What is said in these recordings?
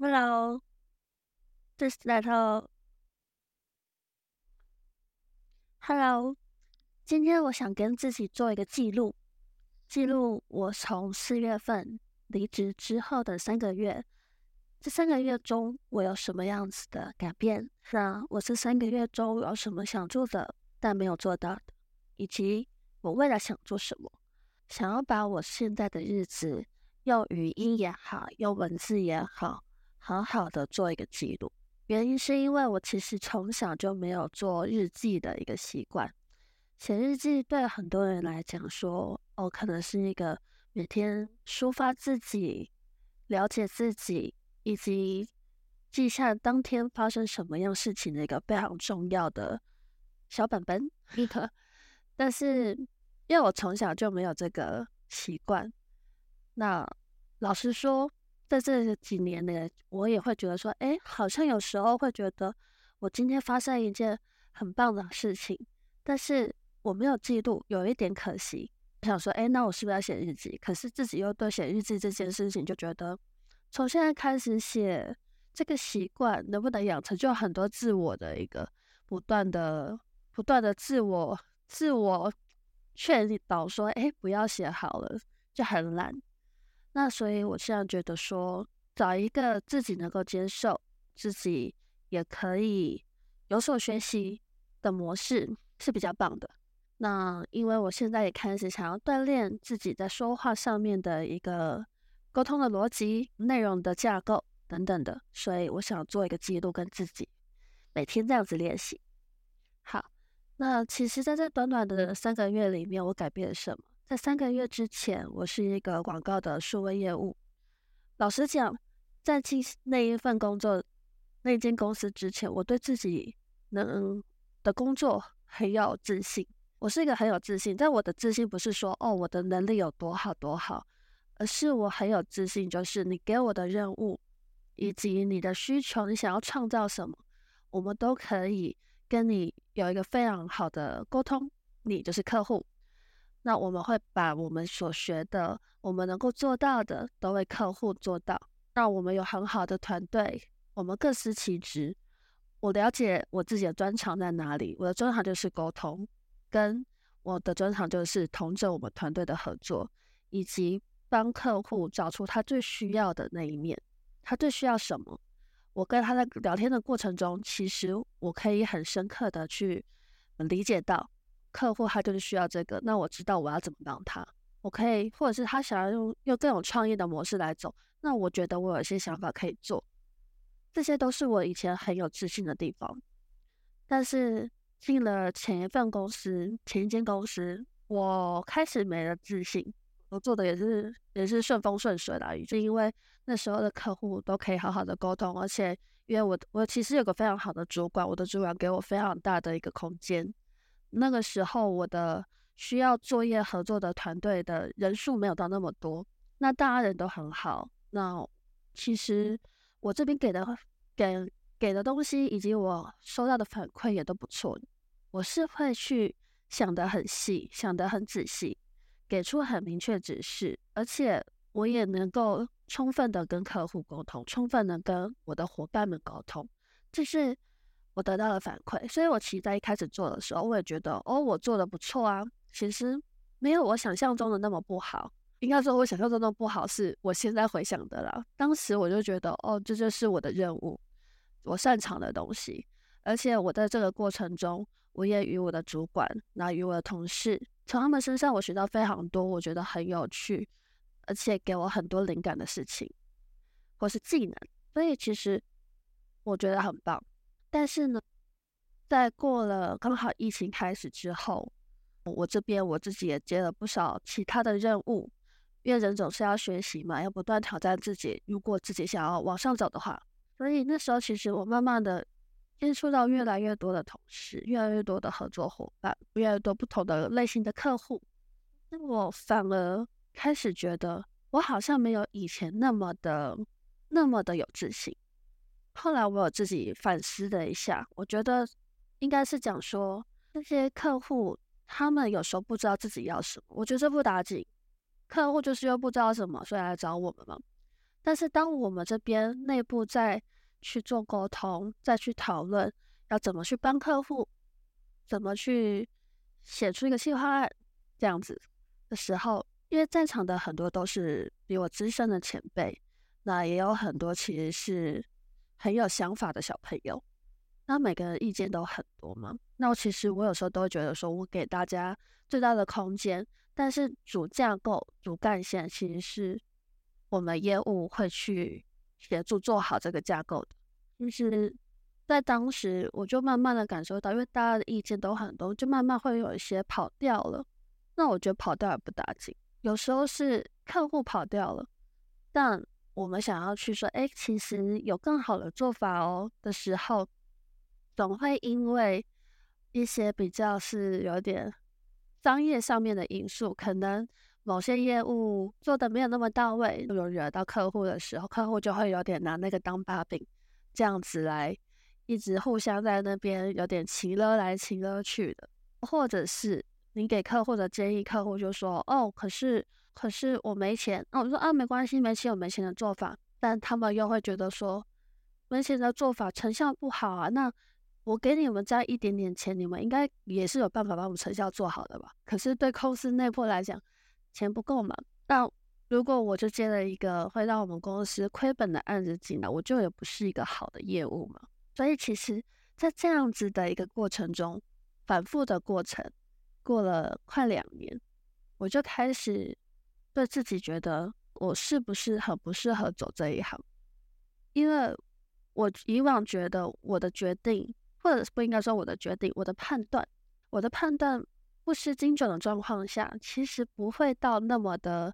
Hello，这是来头。Hello，今天我想跟自己做一个记录，记录我从四月份离职之后的三个月，这三个月中我有什么样子的改变？那我这三个月中有什么想做的但没有做到的，以及我未来想做什么？想要把我现在的日子用语音也好，用文字也好。好好的做一个记录，原因是因为我其实从小就没有做日记的一个习惯。写日记对很多人来讲说，哦，可能是一个每天抒发自己、了解自己以及记下当天发生什么样事情的一个非常重要的小本本。但是因为我从小就没有这个习惯，那老实说。在这几年呢，我也会觉得说，哎，好像有时候会觉得，我今天发生一件很棒的事情，但是我没有记录，有一点可惜。想说，哎，那我是不是要写日记？可是自己又对写日记这件事情就觉得，从现在开始写这个习惯能不能养成，就很多自我的一个不断的、不断的自我、自我劝导说，哎，不要写好了，就很懒。那所以，我现在觉得说，找一个自己能够接受、自己也可以有所学习的模式是比较棒的。那因为我现在也开始想要锻炼自己在说话上面的一个沟通的逻辑、内容的架构等等的，所以我想做一个记录，跟自己每天这样子练习。好，那其实在这短短的三个月里面，我改变了什么？在三个月之前，我是一个广告的数位业务。老实讲，在进那一份工作、那间公司之前，我对自己能的工作很有自信。我是一个很有自信，但我的自信不是说哦我的能力有多好多好，而是我很有自信，就是你给我的任务以及你的需求，你想要创造什么，我们都可以跟你有一个非常好的沟通。你就是客户。那我们会把我们所学的，我们能够做到的，都为客户做到。让我们有很好的团队，我们各司其职。我了解我自己的专长在哪里，我的专长就是沟通，跟我的专长就是同着我们团队的合作，以及帮客户找出他最需要的那一面。他最需要什么？我跟他在聊天的过程中，其实我可以很深刻的去理解到。客户他就是需要这个，那我知道我要怎么帮他，我可以，或者是他想要用用更有创意的模式来走，那我觉得我有一些想法可以做，这些都是我以前很有自信的地方。但是进了前一份公司，前一间公司，我开始没了自信，我做的也是也是顺风顺水的，就因为那时候的客户都可以好好的沟通，而且因为我我其实有个非常好的主管，我的主管给我非常大的一个空间。那个时候，我的需要作业合作的团队的人数没有到那么多，那大家人都很好。那其实我这边给的给给的东西，以及我收到的反馈也都不错。我是会去想得很细，想得很仔细，给出很明确指示，而且我也能够充分的跟客户沟通，充分的跟我的伙伴们沟通，这是。我得到了反馈，所以我其实在一开始做的时候，我也觉得哦，我做的不错啊。其实没有我想象中的那么不好，应该说我想象中的不好是我现在回想的啦。当时我就觉得哦，这就是我的任务，我擅长的东西。而且我在这个过程中，我也与我的主管，那与我的同事，从他们身上我学到非常多，我觉得很有趣，而且给我很多灵感的事情或是技能。所以其实我觉得很棒。但是呢，在过了刚好疫情开始之后，我这边我自己也接了不少其他的任务，因为人总是要学习嘛，要不断挑战自己。如果自己想要往上走的话，所以那时候其实我慢慢的接触到越来越多的同事，越来越多的合作伙伴，越来越多不同的类型的客户，那我反而开始觉得我好像没有以前那么的那么的有自信。后来我有自己反思了一下，我觉得应该是讲说那些客户他们有时候不知道自己要什么，我觉得这不打紧，客户就是又不知道什么，所以来找我们嘛。但是当我们这边内部再去做沟通，再去讨论要怎么去帮客户，怎么去写出一个计划案这样子的时候，因为在场的很多都是比我资深的前辈，那也有很多其实是很有想法的小朋友，那每个人意见都很多嘛。那我其实我有时候都会觉得说，我给大家最大的空间，但是主架构、主干线其实是我们业务会去协助做好这个架构的。就是在当时，我就慢慢的感受到，因为大家的意见都很多，就慢慢会有一些跑掉了。那我觉得跑掉也不打紧，有时候是客户跑掉了，但我们想要去说，哎，其实有更好的做法哦的时候，总会因为。一些比较是有点商业上面的因素，可能某些业务做的没有那么到位，有惹到客户的时候，客户就会有点拿那个当把柄，这样子来一直互相在那边有点情勒来情勒去的，或者是你给客户的建议，客户就说哦，可是可是我没钱，那我说啊没关系，没钱有没钱的做法，但他们又会觉得说没钱的做法成效不好啊，那。我给你们加一点点钱，你们应该也是有办法把我们成效做好的吧？可是对公司内部来讲，钱不够嘛。那如果我就接了一个会让我们公司亏本的案子进来，我就也不是一个好的业务嘛。所以其实，在这样子的一个过程中，反复的过程，过了快两年，我就开始对自己觉得，我是不是很不适合走这一行？因为我以往觉得我的决定。或者不应该说我的决定，我的判断，我的判断不失精准的状况下，其实不会到那么的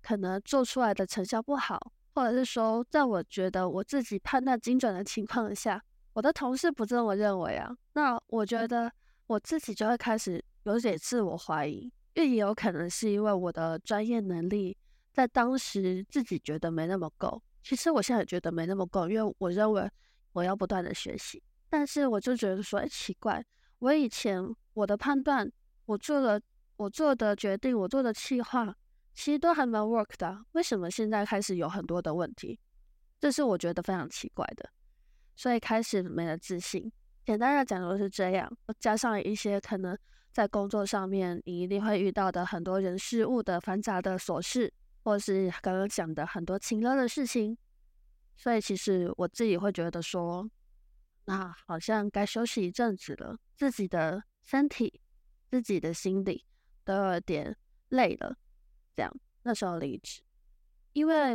可能做出来的成效不好，或者是说，在我觉得我自己判断精准的情况下，我的同事不这么认为啊，那我觉得我自己就会开始有点自我怀疑，因为也有可能是因为我的专业能力在当时自己觉得没那么够，其实我现在也觉得没那么够，因为我认为我要不断的学习。但是我就觉得说，哎，奇怪，我以前我的判断，我做的我做的决定，我做的计划，其实都还蛮 work 的，为什么现在开始有很多的问题？这是我觉得非常奇怪的，所以开始没了自信。简单的讲就是这样，加上一些可能在工作上面你一定会遇到的很多人事物的繁杂的琐事，或是刚刚讲的很多情乐的事情，所以其实我自己会觉得说。那好像该休息一阵子了，自己的身体、自己的心理都有点累了。这样那时候离职，因为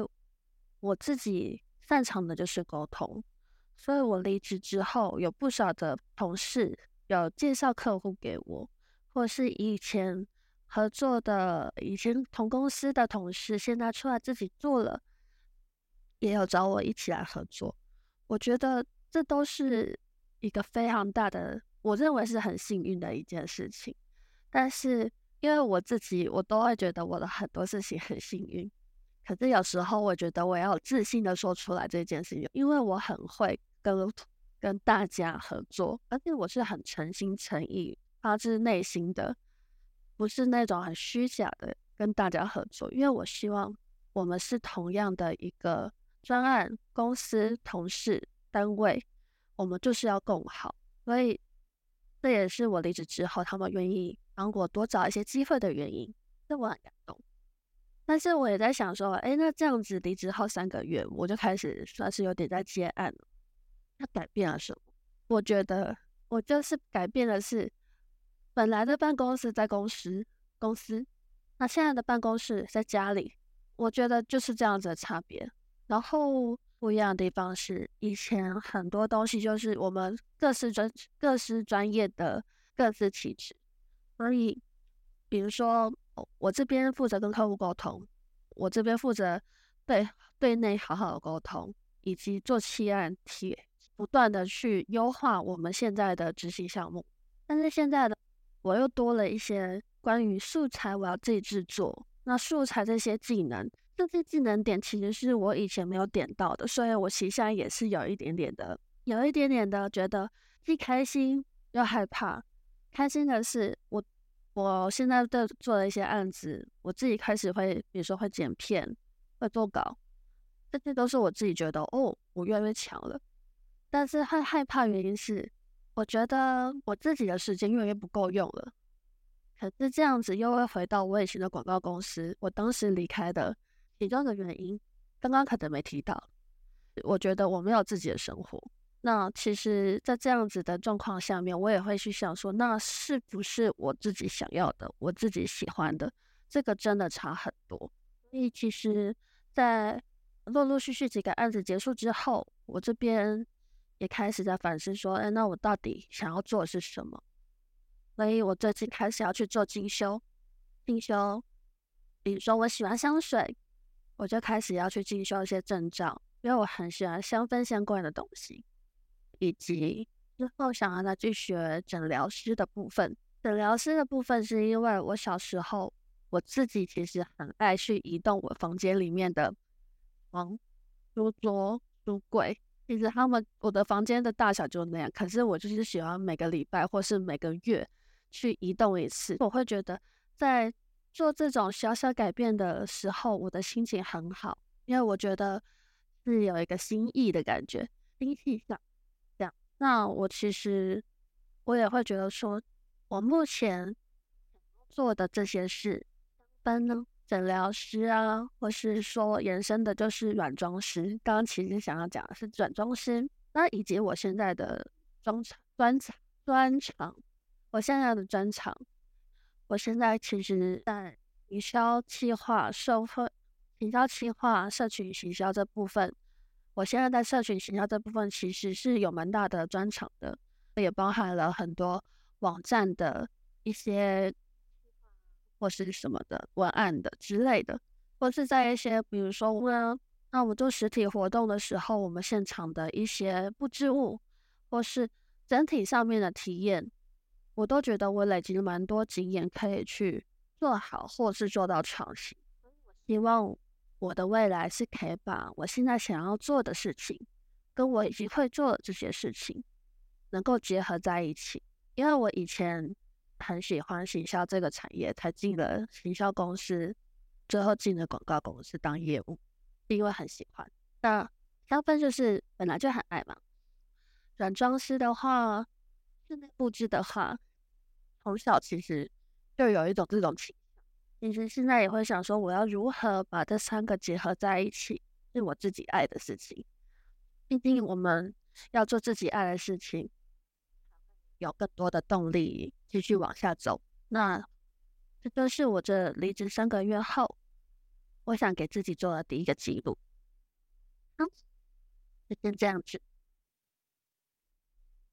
我自己擅长的就是沟通，所以我离职之后，有不少的同事有介绍客户给我，或是以前合作的、以前同公司的同事，现在出来自己做了，也有找我一起来合作。我觉得。这都是一个非常大的，我认为是很幸运的一件事情。但是因为我自己，我都会觉得我的很多事情很幸运。可是有时候我觉得我要自信的说出来这件事情，因为我很会跟跟大家合作，而且我是很诚心诚意、发自内心的，不是那种很虚假的跟大家合作。因为我希望我们是同样的一个专案公司同事。单位，我们就是要共好，所以这也是我离职之后，他们愿意帮我多找一些机会的原因，这我很感动。但是我也在想说，哎，那这样子离职后三个月，我就开始算是有点在接案了。那改变了什么？我觉得我就是改变的是，本来的办公室在公司，公司，那现在的办公室在家里，我觉得就是这样子的差别。然后。不一样的地方是，以前很多东西就是我们各司专各司专业的各司其职，所以，比如说我这边负责跟客户沟通，我这边负责对对内好好的沟通，以及做期案提不断的去优化我们现在的执行项目。但是现在的我又多了一些关于素材，我要自己制作，那素材这些技能。这些技能点其实是我以前没有点到的，所以我其实现在也是有一点点的，有一点点的觉得既开心又害怕。开心的是，我我现在在做的一些案子，我自己开始会，比如说会剪片、会做稿，这些都是我自己觉得哦，我越来越强了。但是害害怕原因是，我觉得我自己的时间越来越不够用了。可是这样子又会回到我以前的广告公司，我当时离开的其中的原因，刚刚可能没提到。我觉得我没有自己的生活。那其实，在这样子的状况下面，我也会去想说，那是不是我自己想要的，我自己喜欢的？这个真的差很多。所以，其实，在陆陆续续几个案子结束之后，我这边也开始在反思说，哎，那我到底想要做的是什么？所以我最近开始要去做进修，进修，比如说我喜欢香水，我就开始要去进修一些证照，因为我很喜欢香氛相关的东西。以及之后想要再去学诊疗师的部分。诊疗师的部分是因为我小时候我自己其实很爱去移动我房间里面的床、书桌、书柜。其实他们我的房间的大小就那样，可是我就是喜欢每个礼拜或是每个月去移动一次。我会觉得在做这种小小改变的时候，我的心情很好，因为我觉得是有一个心意的感觉，新气象。那我其实我也会觉得说，我目前做的这些事，分呢，诊疗师啊，或是说延伸的，就是软装师。刚刚其实想要讲的是软装师，那以及我现在的专场专场专场，我现在的专场，我现在其实在营销企划、社会营销企划、社群营销这部分。我现在在社群营销这部分其实是有蛮大的专场的，也包含了很多网站的一些或是什么的文案的之类的，或是在一些比如说我们，那我们做实体活动的时候，我们现场的一些布置物，或是整体上面的体验，我都觉得我累积了蛮多经验，可以去做好或是做到创新。希望。我的未来是可以把我现在想要做的事情，跟我已经会做的这些事情，能够结合在一起。因为我以前很喜欢行销这个产业，才进了行销公司，最后进了广告公司当业务，是因为很喜欢。那香氛就是本来就很爱嘛。软装师的话，室内布置的话，从小其实就有一种这种情。其实现在也会想说，我要如何把这三个结合在一起，是我自己爱的事情。毕竟我们要做自己爱的事情，有更多的动力继续往下走。那这就是我这离职三个月后，我想给自己做的第一个记录。好，就先这样子。